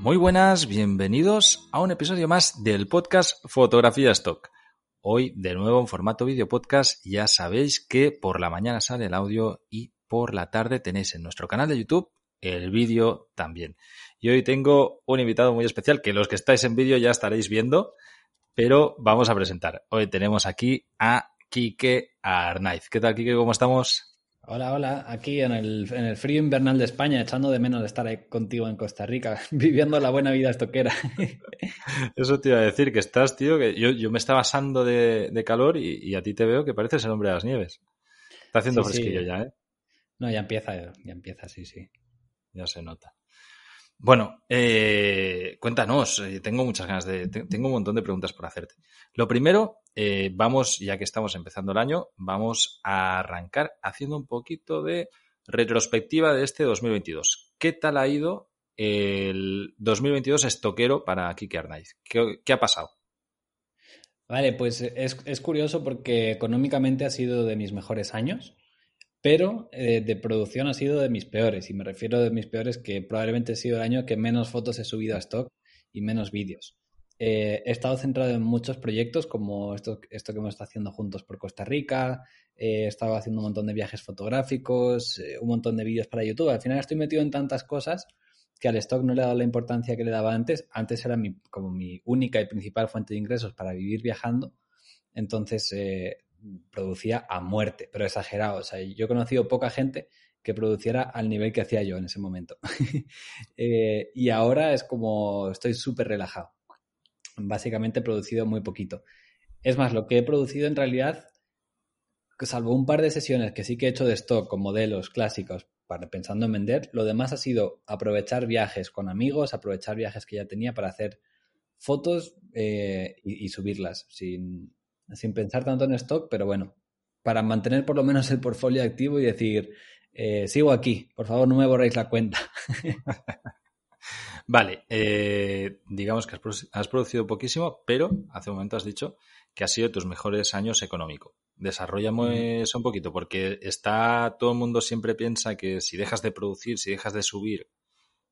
Muy buenas, bienvenidos a un episodio más del podcast Fotografía Stock. Hoy de nuevo en formato vídeo podcast, ya sabéis que por la mañana sale el audio y por la tarde tenéis en nuestro canal de YouTube el vídeo también. Y hoy tengo un invitado muy especial que los que estáis en vídeo ya estaréis viendo, pero vamos a presentar. Hoy tenemos aquí a Quique Arnaiz. ¿Qué tal, Quique? ¿Cómo estamos? Hola, hola, aquí en el, en el, frío invernal de España, echando de menos de estar ahí contigo en Costa Rica, viviendo la buena vida estoquera. Eso te iba a decir, que estás, tío, que yo, yo me estaba asando de, de calor y, y, a ti te veo que pareces el hombre de las nieves. Está haciendo sí, fresquillo sí. ya, ¿eh? No, ya empieza, ya empieza, sí, sí. Ya se nota. Bueno, eh, cuéntanos, eh, tengo muchas ganas de, tengo un montón de preguntas por hacerte. Lo primero, eh, vamos, ya que estamos empezando el año, vamos a arrancar haciendo un poquito de retrospectiva de este 2022. ¿Qué tal ha ido el 2022 estoquero para Kike Arnaiz? ¿Qué, ¿Qué, ha pasado? Vale, pues es, es, curioso porque económicamente ha sido de mis mejores años, pero eh, de producción ha sido de mis peores. Y me refiero de mis peores que probablemente ha sido el año que menos fotos he subido a stock y menos vídeos. Eh, he estado centrado en muchos proyectos como esto, que hemos estado haciendo juntos por Costa Rica, eh, he estado haciendo un montón de viajes fotográficos, eh, un montón de vídeos para YouTube. Al final estoy metido en tantas cosas que al stock no le he dado la importancia que le daba antes. Antes era mi, como mi única y principal fuente de ingresos para vivir viajando. Entonces producía a muerte, pero exagerado. O sea, yo he conocido poca gente que produciera al nivel que hacía yo en ese momento. y ahora es como estoy súper relajado. Básicamente he producido muy poquito. Es más, lo que he producido en realidad, salvo un par de sesiones que sí que he hecho de stock con modelos clásicos para, pensando en vender, lo demás ha sido aprovechar viajes con amigos, aprovechar viajes que ya tenía para hacer fotos eh, y, subirlas sin, sin pensar tanto en stock, pero bueno, para mantener por lo menos el portfolio activo y decir, eh, sigo aquí, por favor no me borréis la cuenta. vale, eh, digamos que has producido poquísimo, pero hace un momento has dicho que ha sido tus mejores años económico. Desarrollame eso un poquito, porque está todo el mundo siempre piensa que si dejas de producir, si dejas de subir,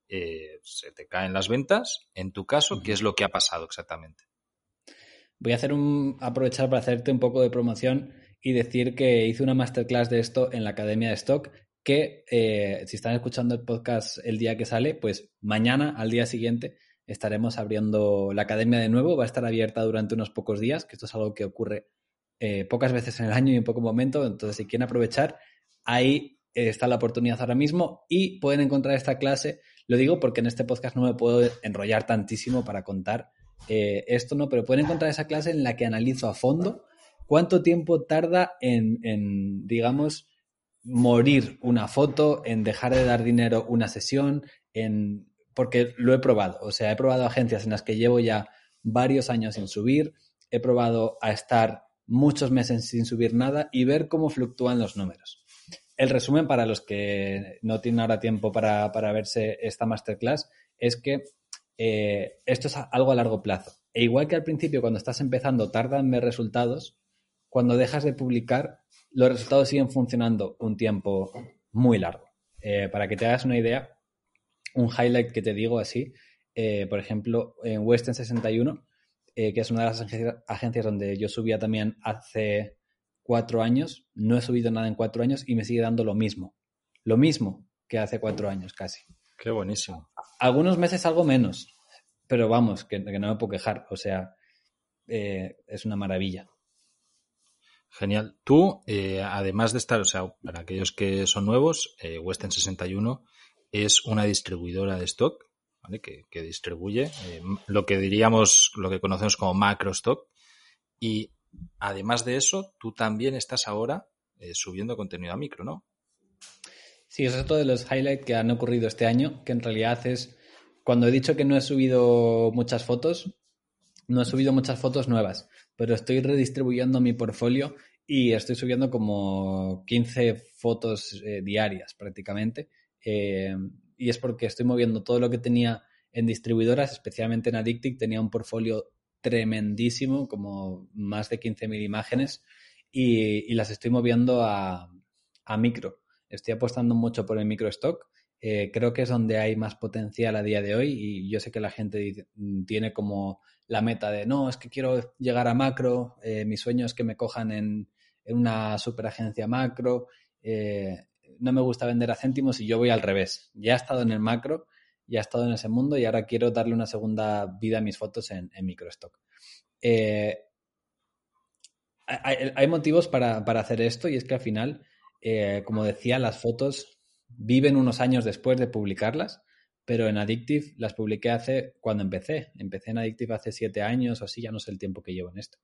eh, se te caen las ventas. En tu caso. ¿qué es lo que ha pasado exactamente? Voy a hacer un aprovechar para hacerte un poco de promoción y decir que hice una masterclass de esto en la Academia de Stock que eh, si están escuchando el podcast el día que sale, pues mañana al día siguiente estaremos abriendo la academia de nuevo, va a estar abierta durante unos pocos días, que esto es algo que ocurre eh, pocas veces en el año y en poco momento, entonces si quieren aprovechar, ahí está la oportunidad ahora mismo y pueden encontrar esta clase, lo digo porque en este podcast no me puedo enrollar tantísimo para contar eh, esto, ¿no? Pero pueden encontrar esa clase en la que analizo a fondo cuánto tiempo tarda en, digamos, morir una foto, en dejar de dar dinero una sesión, en porque lo he probado. O sea, he probado agencias en las que llevo ya varios años sin subir, he probado a estar muchos meses sin subir nada y ver cómo fluctúan los números. El resumen para los que no tienen ahora tiempo para, para verse esta masterclass es que eh, esto es algo a largo plazo. E igual que al principio, cuando estás empezando, tarda en ver resultados, cuando dejas de publicar, los resultados siguen funcionando un tiempo muy largo. Eh, para que te hagas una idea, un highlight que te digo así, eh, por ejemplo, en Western 61, eh, que es una de las agencias, agencias donde yo subía también hace cuatro años, no he subido nada en cuatro años y me sigue dando lo mismo. Lo mismo que hace cuatro años casi. Qué buenísimo. Algunos meses algo menos, pero vamos, que, que no me puedo quejar. O sea, eh, es una maravilla. Genial. Tú, eh, además de estar, o sea, para aquellos que son nuevos, eh, Western 61 es una distribuidora de stock, ¿vale? Que, distribuye eh, lo que diríamos, lo que conocemos como macro stock. Y además de eso, tú también estás ahora eh, subiendo contenido a micro, ¿no? Sí, eso es otro de los highlights que han ocurrido este año, que en realidad es cuando he dicho que no he subido muchas fotos, no he subido muchas fotos nuevas, pero estoy redistribuyendo mi portfolio y estoy subiendo como 15 fotos eh, diarias prácticamente. Eh, y es porque estoy moviendo todo lo que tenía en distribuidoras, especialmente en Addictic, tenía un portfolio tremendísimo, como más de 15.000 imágenes, y, las estoy moviendo a, a, micro. Estoy apostando mucho por el micro stock. Eh, creo que es donde hay más potencial a día de hoy y yo sé que la gente tiene como la meta de no, es que quiero llegar a macro, eh, mi sueño es que me cojan en, en una superagencia macro, eh, no me gusta vender a céntimos y yo voy al revés. Ya he estado en el macro, ya he estado en ese mundo y ahora quiero darle una segunda vida a mis fotos en, en microstock. Eh, hay, motivos para, hacer esto y es que al final, como decía, las fotos viven unos años después de publicarlas, pero en Addictive las publiqué hace cuando empecé. Empecé en Addictive hace siete años o así, ya no sé el tiempo que llevo en esto.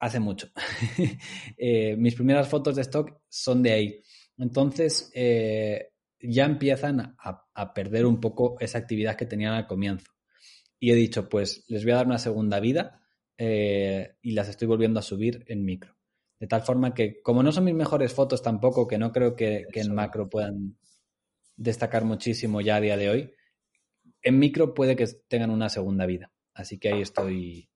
Hace mucho. Eh, mis primeras fotos de stock son de ahí. Entonces, eh, ya empiezan a, perder un poco esa actividad que tenían al comienzo. Y he dicho, pues les voy a dar una segunda vida eh, y las estoy volviendo a subir en micro. De tal forma que, como no son mis mejores fotos tampoco, que no creo que, en macro puedan destacar muchísimo ya a día de hoy, en micro puede que tengan una segunda vida. Así que ahí estoy.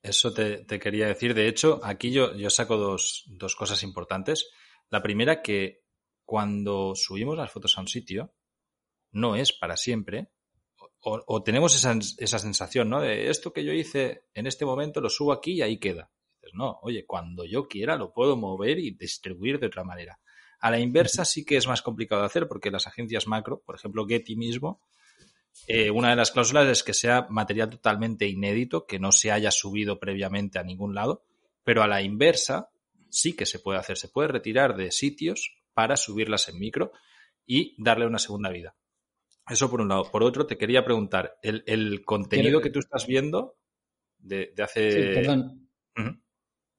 Eso te, quería decir. De hecho, aquí yo, yo saco dos, dos cosas importantes. La primera, que cuando subimos las fotos a un sitio, no es para siempre, o, tenemos esa, esa, sensación, ¿no? De esto que yo hice en este momento lo subo aquí y ahí queda. No, oye, cuando yo quiera lo puedo mover y distribuir de otra manera. A la inversa sí que es más complicado de hacer porque las agencias macro, por ejemplo Getty mismo, eh, una de las cláusulas es que sea material totalmente inédito, que no se haya subido previamente a ningún lado, pero a la inversa sí que se puede hacer. Se puede retirar de sitios para subirlas en micro y darle una segunda vida. Eso por un lado. Por otro, te quería preguntar, el, contenido que tú estás viendo de, hace... Sí, perdón.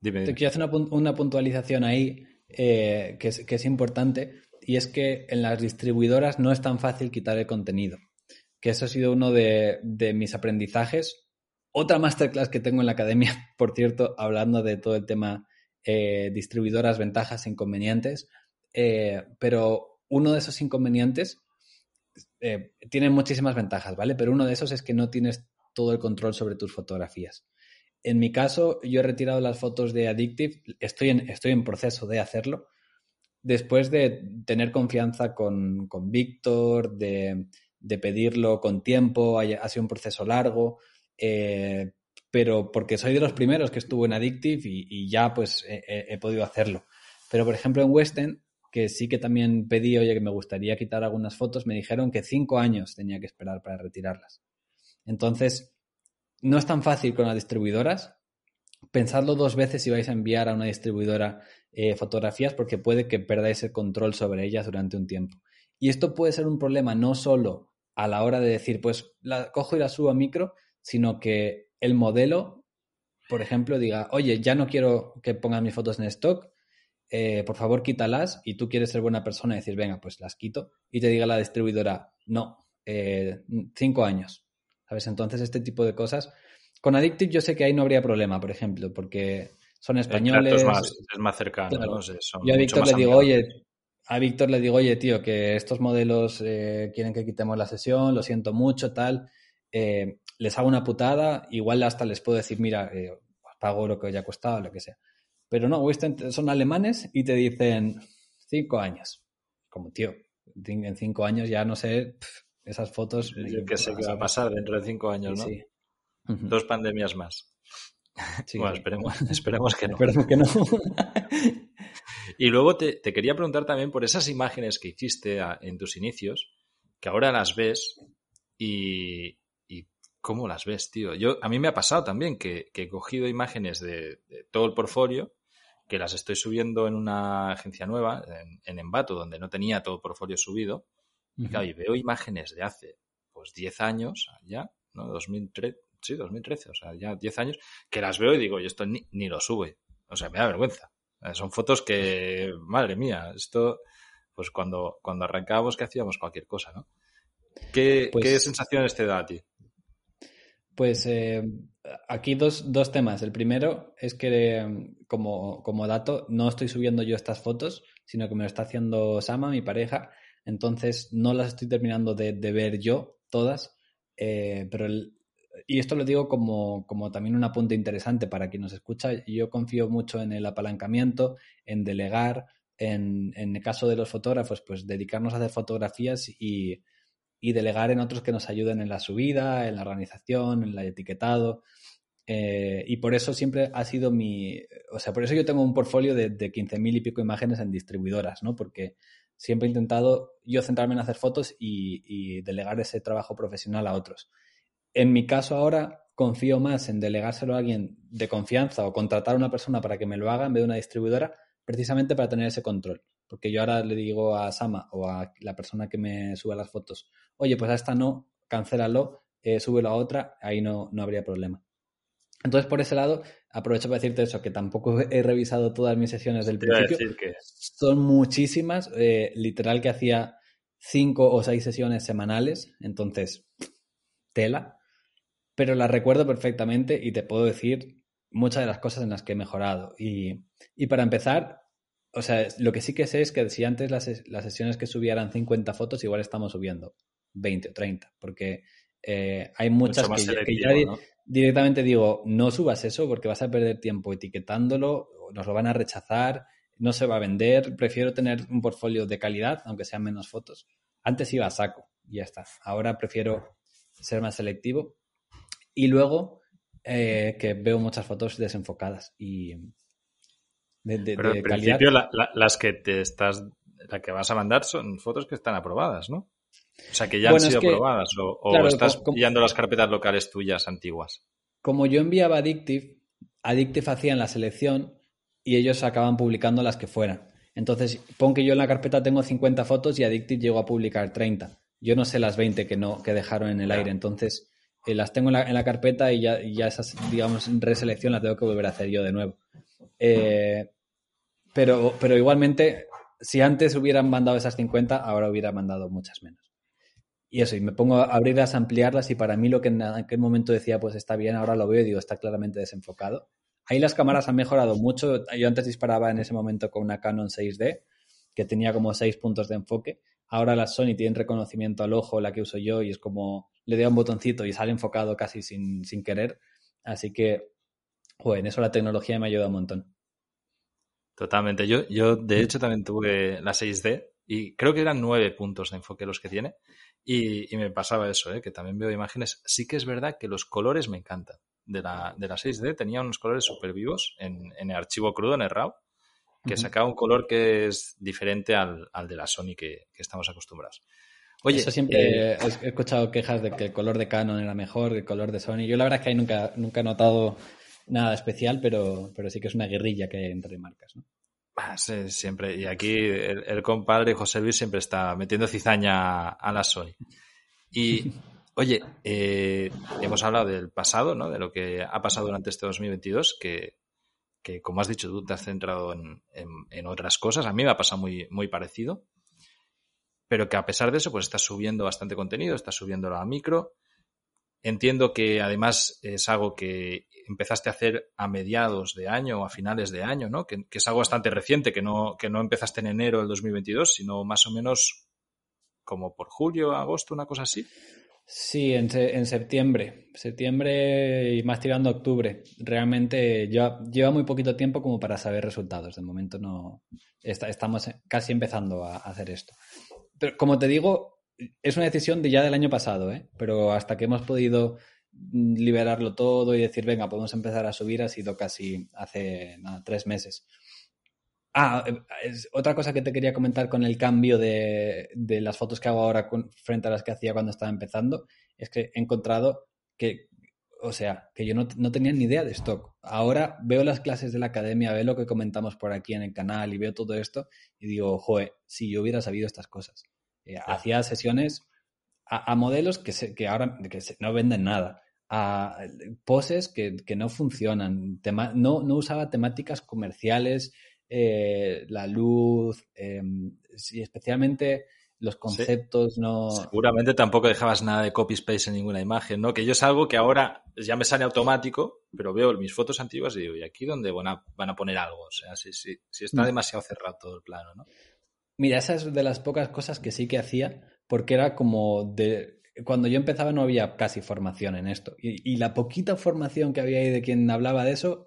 Te quiero hacer una, puntualización ahí eh, que, es, importante y es que en las distribuidoras no es tan fácil quitar el contenido. Que eso ha sido uno de, mis aprendizajes. Otra masterclass que tengo en la academia, por cierto, hablando de todo el tema eh, distribuidoras, ventajas e inconvenientes. Eh, pero uno de esos inconvenientes eh, tiene muchísimas ventajas, ¿vale? Pero uno de esos es que no tienes todo el control sobre tus fotografías. En mi caso, yo he retirado las fotos de Addictive, estoy en, estoy en proceso de hacerlo, después de tener confianza con, con Víctor, de, pedirlo con tiempo, ha, sido un proceso largo, eh, pero porque soy de los primeros que estuvo en Addictive y, ya pues he, podido hacerlo. Pero por ejemplo en Western que sí que también pedí, oye, que me gustaría quitar algunas fotos, me dijeron que cinco años tenía que esperar para retirarlas. Entonces, no es tan fácil con las distribuidoras. Pensadlo dos veces si vais a enviar a una distribuidora eh, fotografías porque puede que perdáis el control sobre ellas durante un tiempo. Y esto puede ser un problema no solo a la hora de decir, pues la cojo y la subo a micro, sino que el modelo, por ejemplo, diga, oye, ya no quiero que pongan mis fotos en stock, eh, por favor quítalas y tú quieres ser buena persona y decir, venga, pues las quito y te diga la distribuidora, no, eh, cinco años. ¿Sabes? Entonces, este tipo de cosas. Con Addictive yo sé que ahí no habría problema, por ejemplo, porque son españoles. es, más, cercano. yo a Víctor le digo, oye, a Víctor le digo, oye, tío, que estos modelos eh, quieren que quitemos la sesión, lo siento mucho, tal. les hago una putada, igual hasta les puedo decir, mira, pago lo que haya costado, lo que sea. Pero no, son alemanes y te dicen cinco años. Como tío, en cinco años ya no sé, esas fotos. que sé qué va a pasar dentro de cinco años, ¿no? Sí. Dos pandemias más. bueno, esperemos, esperemos, que no. esperemos que no. y luego te, quería preguntar también por esas imágenes que hiciste en tus inicios, que ahora las ves y, ¿cómo las ves, tío? Yo, a mí me ha pasado también que, he cogido imágenes de, todo el portfolio que las estoy subiendo en una agencia nueva, en, Envato, donde no tenía todo el portfolio subido. Y, claro, y veo imágenes de hace pues 10 años ya, ¿no? 2013, sí, 2013, o sea, ya 10 años, que las veo y digo, y esto ni, lo sube. O sea, me da vergüenza. Son fotos que, madre mía, esto pues cuando, cuando arrancábamos que hacíamos cualquier cosa, ¿no? ¿Qué, Pues- ¿qué sensaciones te da a ti? Pues eh, aquí dos, dos temas. El primero es que, eh, como, como dato, no estoy subiendo yo estas fotos, sino que me lo está haciendo Sama, mi pareja. Entonces no las estoy terminando de, de ver yo todas. eh, pero el- y esto lo digo como, como también un apunte interesante para quien nos escucha. Yo confío mucho en el apalancamiento, en delegar, en, en el caso de los fotógrafos, pues dedicarnos a hacer fotografías y, y delegar en otros que nos ayuden en la subida, en la organización, en el etiquetado. Eh, y por eso siempre ha sido mi. O sea, por eso yo tengo un portfolio de, de 15.000 y pico imágenes en distribuidoras, ¿no? Porque siempre he intentado yo centrarme en hacer fotos y, delegar ese trabajo profesional a otros. En mi caso ahora confío más en delegárselo a alguien de confianza o contratar a una persona para que me lo haga en vez de una distribuidora, precisamente para tener ese control. Porque yo ahora le digo a Sama o a la persona que me suba las fotos, oye, pues a esta no, cancélalo, eh, súbelo a otra, ahí no, no habría problema. Entonces, por ese lado, aprovecho para decirte eso, que tampoco he revisado todas mis sesiones del principio. decir que Son muchísimas, eh, literal que hacía cinco o seis sesiones semanales, entonces, tela. Pero las recuerdo perfectamente y te puedo decir muchas de las cosas en las que he mejorado. Y, y para empezar, o sea, lo que sí que sé es que si antes las, las sesiones que subía eran 50 fotos, igual estamos subiendo 20 o 30, porque eh, hay muchas que, ya- que ¿no? Directamente digo, no subas eso porque vas a perder tiempo etiquetándolo, nos lo van a rechazar, no se va a vender, prefiero tener un portfolio de calidad, aunque sean menos fotos. Antes iba a saco y ya está. Ahora prefiero ser más selectivo. Y luego eh, que veo muchas fotos desenfocadas y de, de- Pero de en calidad. principio la- la- las que te estás, la que vas a mandar son fotos que están aprobadas, ¿no? O sea, que ya Bueno, han sido que- aprobadas o, o claro, estás como- pillando las carpetas locales tuyas antiguas. Como yo enviaba Addictive, Addictive hacían la selección y ellos acaban publicando las que fueran. Entonces, pon que yo en la carpeta tengo 50 fotos y Addictive llegó a publicar 30. Yo no sé las 20 que no que dejaron en el aire. Entonces, eh, las tengo en la, en la carpeta y ya, y ya esas, digamos, reselección la tengo que volver a hacer yo de nuevo. Eh, pero, pero igualmente, si antes hubieran mandado esas 50, ahora hubiera mandado muchas menos. Y eso, y me pongo a abrirlas, a ampliarlas, y para mí lo que en aquel momento decía, pues está bien, ahora lo veo y digo, está claramente desenfocado. Ahí las cámaras han mejorado mucho. Yo antes disparaba en ese momento con una Canon 6D, que tenía como seis puntos de enfoque. Ahora las Sony tienen reconocimiento al ojo, la que uso yo, y es como le doy a un botoncito y sale enfocado casi sin, sin querer. Así que, joder, en eso la tecnología me ayuda un montón. Totalmente. Yo, yo de hecho, también tuve la 6D y creo que eran nueve puntos de enfoque los que tiene. Y, y me pasaba eso, ¿eh? que también veo imágenes. Sí que es verdad que los colores me encantan. De la, de la 6D tenía unos colores súper vivos en, en el archivo crudo, en el RAW, que sacaba un color que es diferente al, al de la Sony que, que estamos acostumbrados. Oye, Eso siempre eh, he he escuchado quejas de que el color de Canon era mejor que el color de Sony. Yo la verdad es que ahí nunca, nunca he notado nada especial, pero, pero sí que es una guerrilla que hay entre marcas. ¿no? Ah, sí, siempre. Y aquí el, el compadre José Luis siempre está metiendo cizaña a la Sony. Y, oye, eh, hemos hablado del pasado, ¿no? De lo que ha pasado durante este 2022, que, que como has dicho tú, te has centrado en, en, en otras cosas. A mí me ha pasado muy, muy parecido. Pero que a pesar de eso, pues estás subiendo bastante contenido, estás subiéndolo a micro. Entiendo que además es algo que empezaste a hacer a mediados de año o a finales de año, ¿no? Que, es algo bastante reciente, que no, que no empezaste en enero del 2022, sino más o menos como por julio, agosto, una cosa así. Sí, en, en septiembre. Septiembre y más tirando octubre. Realmente lleva, lleva muy poquito tiempo como para saber resultados. De momento no estamos casi empezando a hacer esto. Pero como te digo, es una decisión de ya del año pasado, ¿eh? Pero hasta que hemos podido mm, liberarlo todo y decir, venga, podemos empezar a subir, ha sido casi hace nada, tres meses. Ah, eh, es otra cosa que te quería comentar con el cambio de, de las fotos que hago ahora frente a las que hacía cuando estaba empezando, es que he encontrado que, o sea, que yo no, no tenía ni idea de stock. Ahora veo las clases de la academia, veo lo que comentamos por aquí en el canal y veo todo esto y digo, joder, si yo hubiera sabido estas cosas. Eh, hacía sesiones a, a modelos que, se, que ahora que se- no venden nada, a poses que, que no funcionan, tema, no, no usaba temáticas comerciales, eh, la luz, em, y especialmente los conceptos no... Seguramente tampoco dejabas nada de copy-paste en ninguna imagen, ¿no? Que yo es algo que ahora ya me sale automático, pero veo mis fotos antiguas y digo, ¿y aquí dónde van a, van a poner algo? O sea, si, si, si está mm. demasiado cerrado todo el plano, ¿no? Mira, esa es de las pocas cosas que sí que hacía, porque era como de... Cuando yo empezaba no había casi formación en esto. Y, la poquita formación que había ahí de quien hablaba de eso,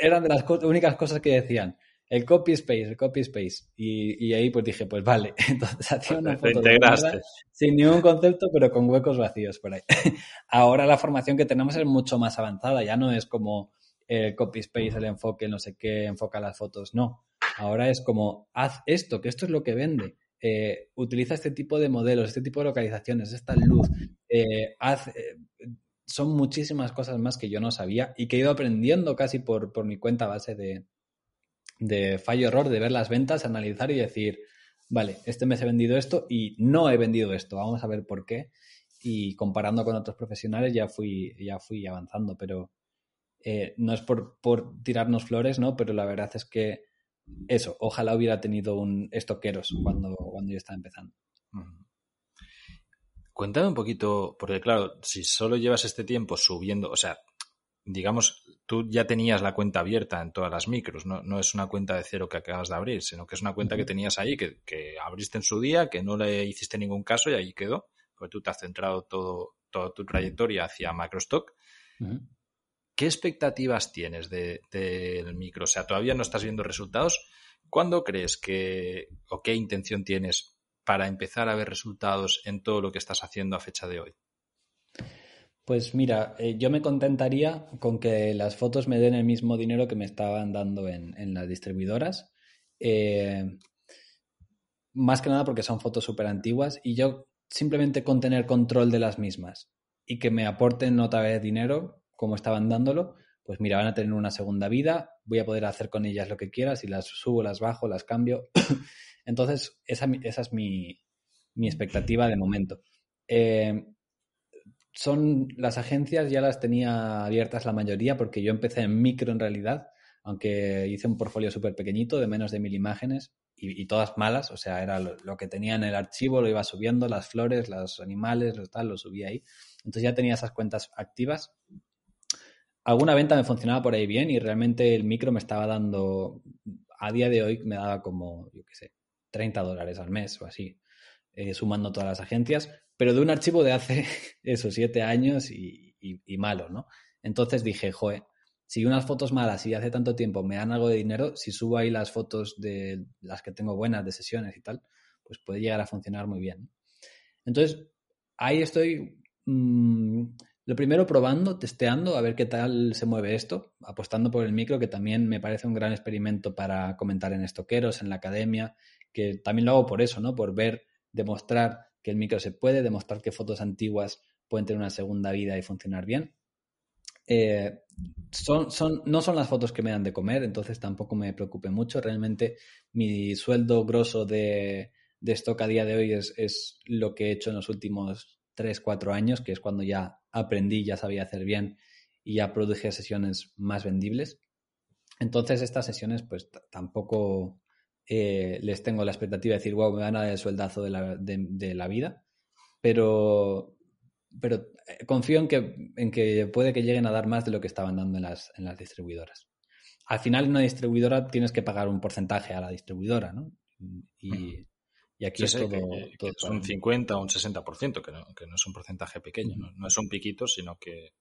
eran de las únicas cosas que decían el copy space, el copy space. Y, ahí pues dije, pues vale. Entonces hacía una foto sin ningún concepto, pero con huecos vacíos por ahí. Ahora la formación que tenemos es mucho más avanzada, ya no es como el copy space, el enfoque, no sé qué, enfoca las fotos, no. Ahora es como, haz esto, que esto es lo que vende. Eh, utiliza este tipo de modelos, este tipo de localizaciones, esta luz. Eh, haz, eh, son muchísimas cosas más que yo no sabía y que he ido aprendiendo casi por, por mi cuenta base de, de fallo-error, de ver las ventas, analizar y decir, vale, este mes he vendido esto y no he vendido esto, vamos a ver por qué. Y comparando con otros profesionales ya fui, ya fui avanzando, pero no es por, por, tirarnos flores, ¿no? Pero la verdad es que eso, ojalá hubiera tenido un estoqueros cuando, cuando yo estaba empezando. Cuéntame un poquito, porque claro, si solo llevas este tiempo subiendo, o sea, digamos, tú ya tenías la cuenta abierta en todas las micros, no, no es una cuenta de cero que acabas de abrir, sino que es una cuenta que tenías ahí, que, que, abriste en su día, que no le hiciste ningún caso y ahí quedó, porque tú te has centrado todo, toda tu trayectoria hacia Macrostock. ¿Qué expectativas tienes del de, micro? O sea, todavía no estás viendo resultados. ¿Cuándo crees que, o qué intención tienes para empezar a ver resultados en todo lo que estás haciendo a fecha de hoy? Pues mira, eh, yo me contentaría con que las fotos me den el mismo dinero que me estaban dando en, las distribuidoras. Eh, más que nada porque son fotos súper antiguas y yo simplemente con tener control de las mismas y que me aporten otra vez dinero como estaban dándolo, pues mira, van a tener una segunda vida, voy a poder hacer con ellas lo que quiera, si las subo, las bajo, las cambio. Entonces, esa, es mi, expectativa de momento. Eh, son las agencias ya las tenía abiertas la mayoría porque yo empecé en micro en realidad, aunque hice un portfolio súper pequeñito de menos de mil imágenes y, todas malas, o sea, era lo, que tenía en el archivo, lo iba subiendo, las flores, los animales, lo tal, lo subía ahí. Entonces ya tenía esas cuentas activas. Alguna venta me funcionaba por ahí bien y realmente el micro me estaba dando, a día de hoy me daba como, yo qué sé, 30 dólares al mes o así, eh, sumando todas las agencias, pero de un archivo de hace esos siete años y, malo, ¿no? Entonces dije, joe, si unas fotos malas y hace tanto tiempo me dan algo de dinero, si subo ahí las fotos de las que tengo buenas de sesiones y tal, pues puede llegar a funcionar muy bien. Entonces, ahí estoy, mm, lo primero probando, testeando, a ver qué tal se mueve esto, apostando por el micro, que también me parece un gran experimento para comentar en estoqueros, en la academia, que también lo hago por eso, ¿no? Por ver, demostrar que el micro se puede, demostrar que fotos antiguas pueden tener una segunda vida y funcionar bien. Eh, son, son, no son las fotos que me dan de comer, entonces tampoco me preocupe mucho. Realmente mi sueldo grosso de, de stock a día de hoy es, es, lo que he hecho en los últimos 3, 4 años, que es cuando ya aprendí, ya sabía hacer bien y ya produje sesiones más vendibles. Entonces estas sesiones pues tampoco eh, les tengo la expectativa de decir, wow, me van a dar el sueldazo de la, de, la vida, pero, pero eh, confío en que, en que puede que lleguen a dar más de lo que estaban dando en las, en las distribuidoras. Al final, en una distribuidora tienes que pagar un porcentaje a la distribuidora, ¿no? Y, y aquí es todo, es un 50 o un 60%, que no, que no es un porcentaje pequeño, ¿no? no es un piquito, sino que,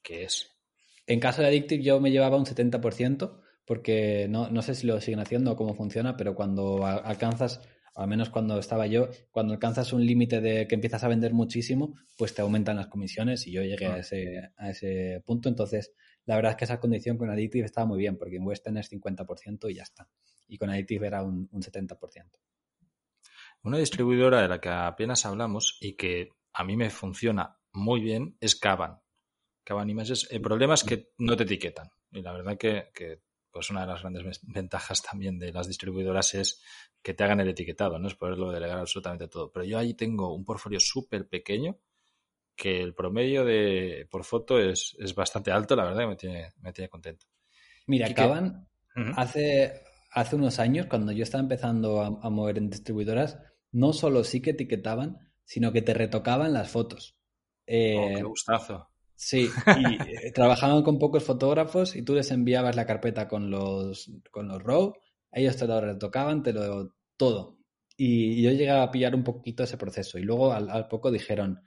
que es. En caso de Addictive yo me llevaba un 70%, porque no, no sé si lo siguen haciendo o cómo funciona, pero cuando alcanzas, al menos cuando estaba yo, cuando alcanzas un límite de que empiezas a vender muchísimo, pues te aumentan las comisiones y yo llegué a, ah. ese, a ese punto. Entonces, la verdad es que esa condición con Addictive estaba muy bien, porque en Western es 50% y ya está. Y con Addictive era un, un 70%. Una distribuidora de la que apenas hablamos y que a mí me funciona muy bien es Caban. Caban Images. El problema es que no te etiquetan. Y la verdad que, que pues una de las grandes ventajas también de las distribuidoras es que te hagan el etiquetado, ¿no? Es poderlo delegar absolutamente todo. Pero yo ahí tengo un portfolio súper pequeño que el promedio de por foto es, bastante alto, la verdad, y me tiene, me tiene contento. Mira, acaban, hace, hace unos años, cuando yo estaba empezando a, mover en distribuidoras, no solo sí que etiquetaban, sino que te retocaban las fotos. oh, qué eh, gustazo. Sí, y eh, trabajaban con pocos fotógrafos y tú les enviabas la carpeta con los, con los RAW, ellos te lo retocaban, te lo todo. Y yo llegué a pillar un poquito ese proceso y luego al, poco dijeron,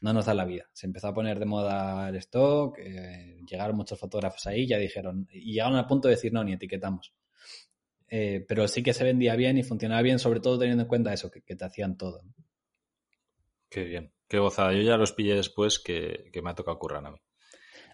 no nos da la vida. Se empezó a poner de moda el stock, eh, llegaron muchos fotógrafos ahí, ya dijeron, y llegaron al punto de decir, no, ni etiquetamos. Eh, pero sí que se vendía bien y funcionaba bien, sobre todo teniendo en cuenta eso, que, te hacían todo. Qué bien, qué gozada. Yo ya los pillé después que, me ha tocado currar a mí.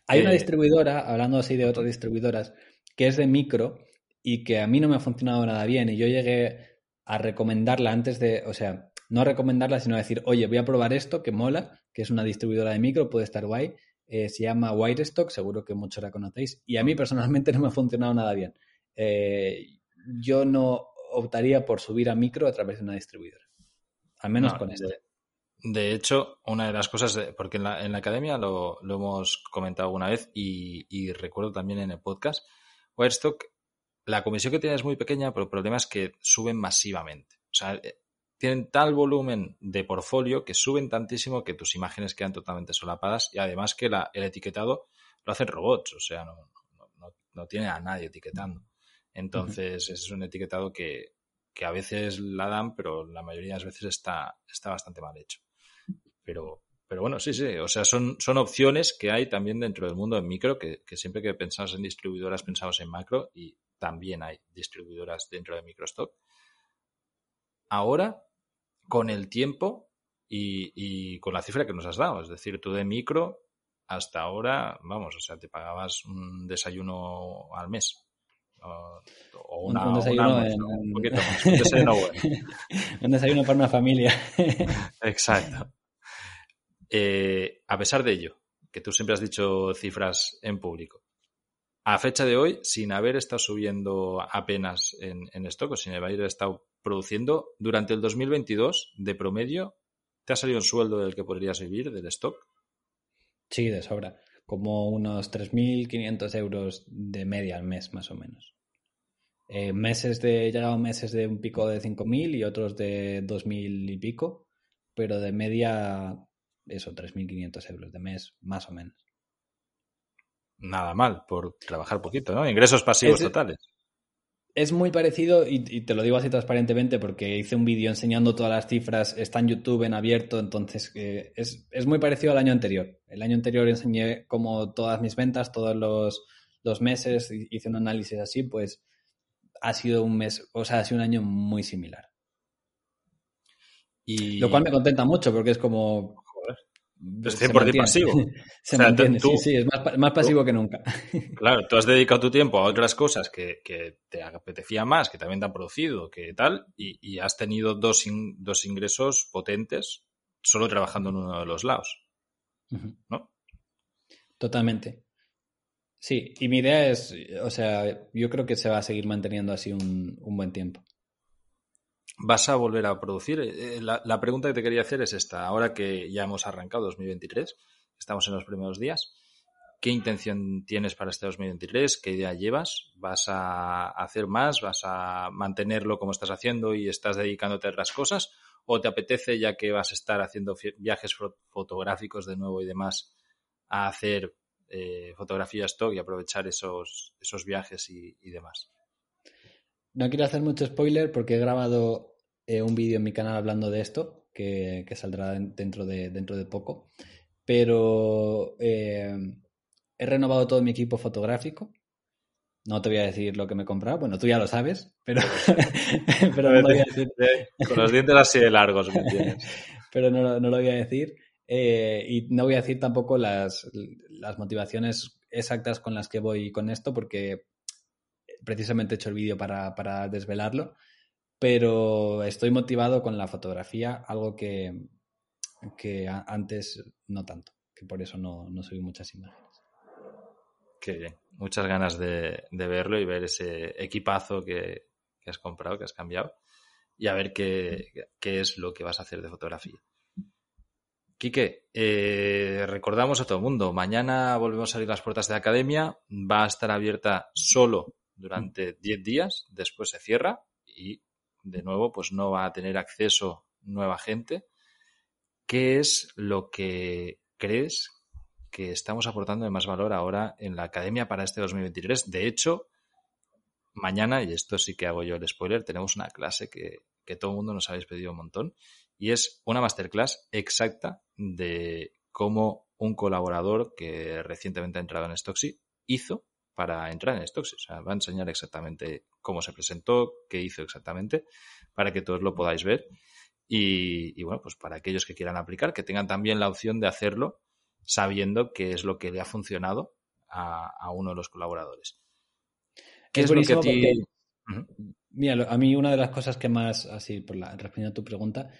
Hay una eh, distribuidora, hablando así de otras distribuidoras, que es de micro y que a mí no me ha funcionado nada bien. Y yo llegué a recomendarla antes de, o sea, no recomendarla, sino a decir, oye, voy a probar esto que mola, que es una distribuidora de micro, puede estar guay. Eh, se llama Wirestock, seguro que muchos la conocéis. Y a mí personalmente no me ha funcionado nada bien. Eh, yo no optaría por subir a micro a través de una distribuidora. Al menos con este. De hecho, una de las cosas, porque en la, en la academia lo, hemos comentado alguna vez y, recuerdo también en el podcast, Wirestock, la comisión que tiene es muy pequeña, pero el problema es que suben masivamente. O sea, eh, tienen tal volumen de portfolio que suben tantísimo que tus imágenes quedan totalmente solapadas y además que la, el etiquetado lo hacen robots, o sea, no, no, no tiene a nadie etiquetando. Entonces, es un etiquetado que, a veces la dan, pero la mayoría de las veces está, está bastante mal hecho. Pero, pero bueno, sí, sí, o sea, son, son opciones que hay también dentro del mundo en micro, que, siempre que pensamos en distribuidoras pensamos en macro y también hay distribuidoras dentro de microstock. Ahora, con el tiempo y, y, con la cifra que nos has dado, es decir, tú de micro hasta ahora, vamos, o sea, te pagabas un desayuno al mes o una, un, desayuno, un desayuno para una familia. Exacto. Eh, a pesar de ello, que tú siempre has dicho cifras en público, a fecha de hoy, sin haber estado subiendo apenas en, en stock o sin haber estado produciendo, durante el 2022, de promedio, ¿te ha salido un sueldo del que podrías vivir del stock? Sí, de sobra como unos 3.500 euros de media al mes, más o menos. Eh, meses de, he llegado meses de un pico de 5.000 y otros de 2.000 y pico, pero de media, eso, 3.500 euros de mes, más o menos. Nada mal, por trabajar poquito, ¿no? Ingresos pasivos totales es muy parecido, y, te lo digo así transparentemente porque hice un vídeo enseñando todas las cifras, está en YouTube en abierto, entonces eh, es, muy parecido al año anterior. El año anterior enseñé como todas mis ventas, todos los, meses, hice un análisis así, pues ha sido un mes, o sea, ha sido un año muy similar. Lo cual me contenta mucho porque es como, es 100% pasivo. Se mantiene, sí, sí, es más, pasivo que nunca. Claro, tú has dedicado tu tiempo a otras cosas que, te apetecía más, que también te han producido, que tal, y, has tenido dos, dos ingresos potentes solo trabajando en uno de los lados. ¿No? Totalmente. Sí, y mi idea es, o sea, yo creo que se va a seguir manteniendo así un buen tiempo. ¿Vas a volver a producir? Eh, eh, la, pregunta que te quería hacer es esta. Ahora que ya hemos arrancado 2023, estamos en los primeros días, ¿qué intención tienes para este 2023? ¿Qué idea llevas? ¿Vas a hacer más? ¿Vas a mantenerlo como estás haciendo y estás dedicándote a otras cosas? ¿O te apetece, ya que vas a estar haciendo viajes fotográficos de nuevo y demás, a hacer eh, fotografía stock y aprovechar esos, esos viajes y demás? No quiero hacer mucho spoiler porque he grabado eh, un vídeo en mi canal hablando de esto, que, saldrá dentro de, dentro de poco. Pero eh, he renovado todo mi equipo fotográfico. No te voy a decir lo que me he comprado. Bueno, tú ya lo sabes, pero, pero no lo voy a decir. Con los dientes así de largos, ¿me entiendes? pero no, lo voy a decir. Eh, y no voy a decir tampoco las, las motivaciones exactas con las que voy con esto, porque precisamente he hecho el vídeo para, desvelarlo, pero estoy motivado con la fotografía, algo que, que antes no tanto, que por eso no, no subí muchas imágenes. Qué bien, muchas ganas de, verlo y ver ese equipazo que, has comprado, que has cambiado, y a ver qué, es lo que vas a hacer de fotografía. Quique, eh, recordamos a todo el mundo, mañana volvemos a abrir las puertas de la academia, va a estar abierta solo durante 10 días, después se cierra y de nuevo pues no va a tener acceso nueva gente. ¿Qué es lo que crees que estamos aportando de más valor ahora en la academia para este 2023? De hecho, mañana, y esto sí que hago yo el spoiler, tenemos una clase que, que todo el mundo nos habéis pedido un montón y es una masterclass exacta de cómo un colaborador que recientemente ha entrado en Stocksy hizo para entrar en Stocksy. O sea, va a enseñar exactamente cómo se presentó, qué hizo exactamente, para que todos lo podáis ver. Y, bueno, pues para aquellos que quieran aplicar, que tengan también la opción de hacerlo sabiendo qué es lo que le ha funcionado a, uno de los colaboradores. ¿Qué es, lo que a ti... Mira, a mí una de las cosas que más, así por la, respondiendo a tu pregunta,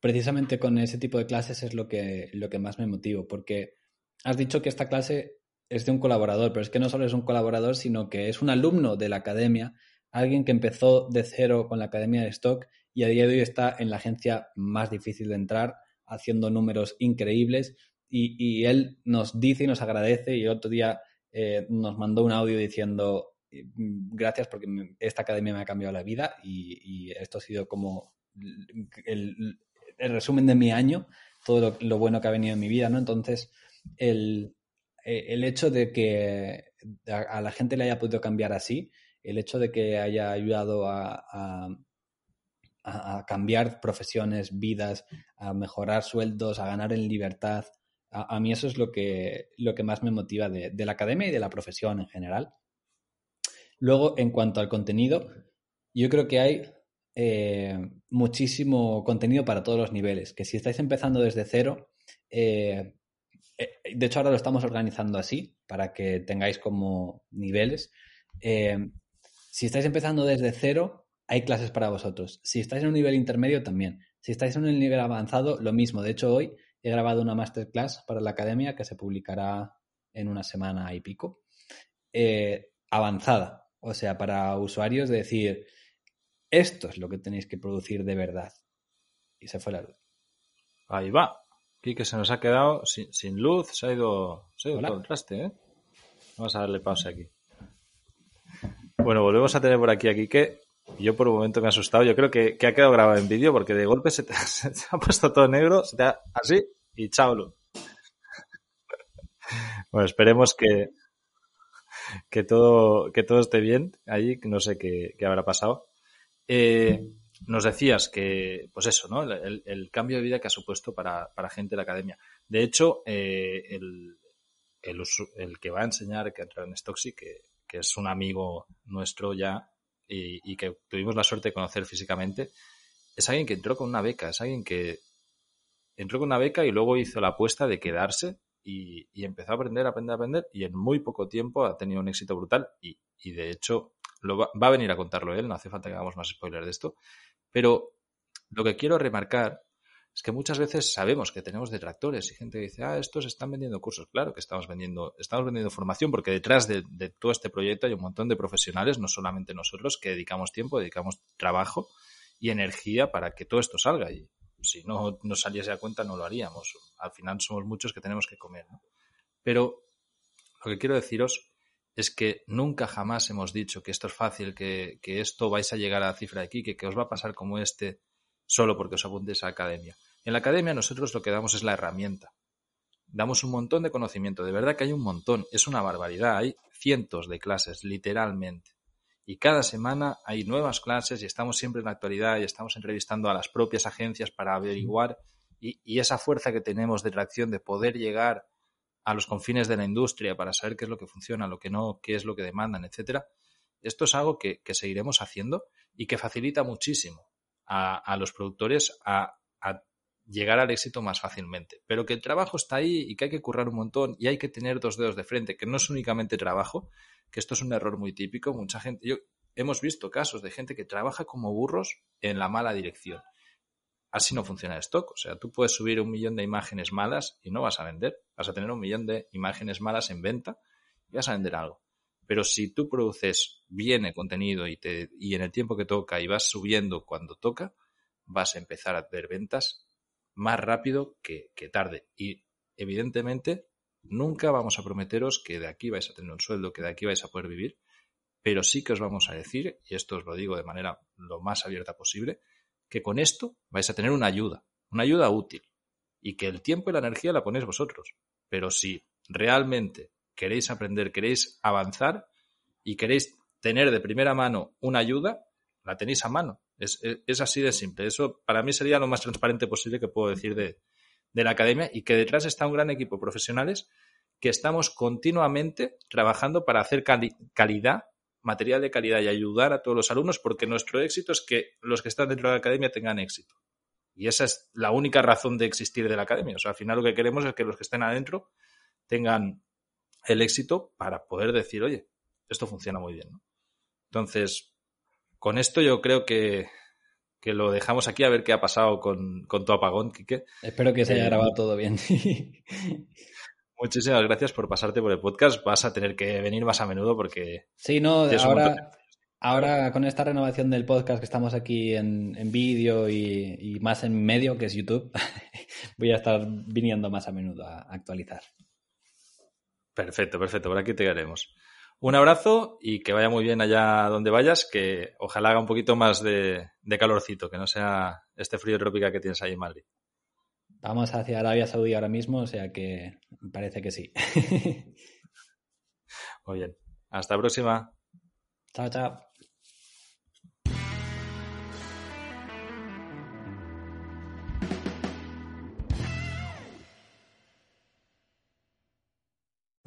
precisamente con ese tipo de clases es lo que, lo que más me motivo, porque has dicho que esta clase es de un colaborador, pero es que no solo es un colaborador, sino que es un alumno de la academia, alguien que empezó de cero con la academia de stock y a día de hoy está en la agencia más difícil de entrar, haciendo números increíbles y, él nos dice y nos agradece y otro día eh, nos mandó un audio diciendo gracias porque esta academia me ha cambiado la vida y, esto ha sido como el, resumen de mi año, todo lo, bueno que ha venido en mi vida, ¿no? Entonces, el, eh, el hecho de que a, la gente le haya podido cambiar así, el hecho de que haya ayudado a, cambiar profesiones, vidas, a mejorar sueldos, a ganar en libertad, a, mí eso es lo que, lo que más me motiva de, la academia y de la profesión en general. Luego, en cuanto al contenido, yo creo que hay eh, muchísimo contenido para todos los niveles. Que si estáis empezando desde cero, eh, eh, de hecho ahora lo estamos organizando así para que tengáis como niveles. si estáis empezando desde cero, hay clases para vosotros. Si estáis en un nivel intermedio, también. Si estáis en un nivel avanzado, lo mismo. De hecho, hoy he grabado una masterclass para la academia que se publicará en una semana y pico. avanzada. O sea, para usuarios de decir, esto es lo que tenéis que producir de verdad. Y se fue la luz. Ahí va. Aquí que se nos ha quedado sin, luz, se ha ido, se ha ido todo el traste, ¿eh? Vamos a darle pausa aquí. Bueno, volvemos a tener por aquí a Quique. Yo por un momento me he asustado. Yo creo que, ha quedado grabado en vídeo porque de golpe se te, ha puesto todo negro, se te ha, así y chao luz. Bueno, esperemos que, que todo, que todo esté bien allí. No sé qué, qué habrá pasado. Eh, nos decías que, pues eso, ¿no? El, cambio de vida que ha supuesto para, gente de la academia. De hecho, eh, el, el, que va a enseñar que en Stocksy, que, que es un amigo nuestro ya y, que tuvimos la suerte de conocer físicamente, es alguien que entró con una beca, es alguien que entró con una beca y luego hizo la apuesta de quedarse y, empezó a aprender, a aprender, a aprender y en muy poco tiempo ha tenido un éxito brutal y, y de hecho va, a venir a contarlo él, no hace falta que hagamos más spoilers de esto, pero lo que quiero remarcar es que muchas veces sabemos que tenemos detractores y gente que dice, ah, estos están vendiendo cursos. Claro que estamos vendiendo, estamos vendiendo formación porque detrás de, todo este proyecto hay un montón de profesionales, no solamente nosotros, que dedicamos tiempo, dedicamos trabajo y energía para que todo esto salga. Y si no nos saliese a cuenta, no lo haríamos. Al final somos muchos que tenemos que comer. Pero lo que quiero deciros es que nunca jamás hemos dicho que esto es fácil, que, esto vais a llegar a la cifra de aquí, que, que, os va a pasar como este solo porque os apuntéis a la academia. En la academia nosotros lo que damos es la herramienta. Damos un montón de conocimiento, de verdad que hay un montón, es una barbaridad, hay cientos de clases, literalmente. Y cada semana hay nuevas clases y estamos siempre en la actualidad y estamos entrevistando a las propias agencias para averiguar y, y esa fuerza que tenemos de tracción de poder llegar a los confines de la industria para saber qué es lo que funciona, lo que no, qué es lo que demandan, etcétera. Esto es algo que, seguiremos haciendo y que facilita muchísimo a, los productores a, llegar al éxito más fácilmente. Pero que el trabajo está ahí y que hay que currar un montón y hay que tener dos dedos de frente, que no es únicamente trabajo, que esto es un error muy típico. Mucha gente, yo hemos visto casos de gente que trabaja como burros en la mala dirección así no funciona el stock. O sea, tú puedes subir un millón de imágenes malas y no vas a vender. Vas a tener un millón de imágenes malas en venta y vas a vender algo. Pero si tú produces bien el contenido y, te, y en el tiempo que toca y vas subiendo cuando toca, vas a empezar a ver ventas más rápido que, que tarde. Y evidentemente nunca vamos a prometeros que de aquí vais a tener un sueldo, que de aquí vais a poder vivir, pero sí que os vamos a decir, y esto os lo digo de manera lo más abierta posible, que con esto vais a tener una ayuda, una ayuda útil, y que el tiempo y la energía la ponéis vosotros. Pero si realmente queréis aprender, queréis avanzar y queréis tener de primera mano una ayuda, la tenéis a mano. Es, así de simple. Eso para mí sería lo más transparente posible que puedo decir de, de la academia y que detrás está un gran equipo de profesionales que estamos continuamente trabajando para hacer calidad, material de calidad y ayudar a todos los alumnos porque nuestro éxito es que los que están dentro de la academia tengan éxito. Y esa es la única razón de existir de la academia. O sea, al final lo que queremos es que los que estén adentro tengan el éxito para poder decir, oye, esto funciona muy bien. Entonces, con esto yo creo que, lo dejamos aquí a ver qué ha pasado con, tu apagón, Quique. Espero que se haya eh, grabado todo bien. Muchísimas gracias por pasarte por el podcast. Vas a tener que venir más a menudo porque... Sí, no, ahora, ahora con esta renovación del podcast que estamos aquí en, vídeo y, más en medio, que es YouTube, voy a estar viniendo más a menudo a actualizar. Perfecto, perfecto. Por aquí te haremos. Un abrazo y que vaya muy bien allá donde vayas, que ojalá haga un poquito más de, de calorcito, que no sea este frío tropical que tienes ahí en Madrid. Vamos hacia Arabia Saudí ahora mismo, o sea que parece que sí. Muy bien. Hasta la próxima. Chao, chao.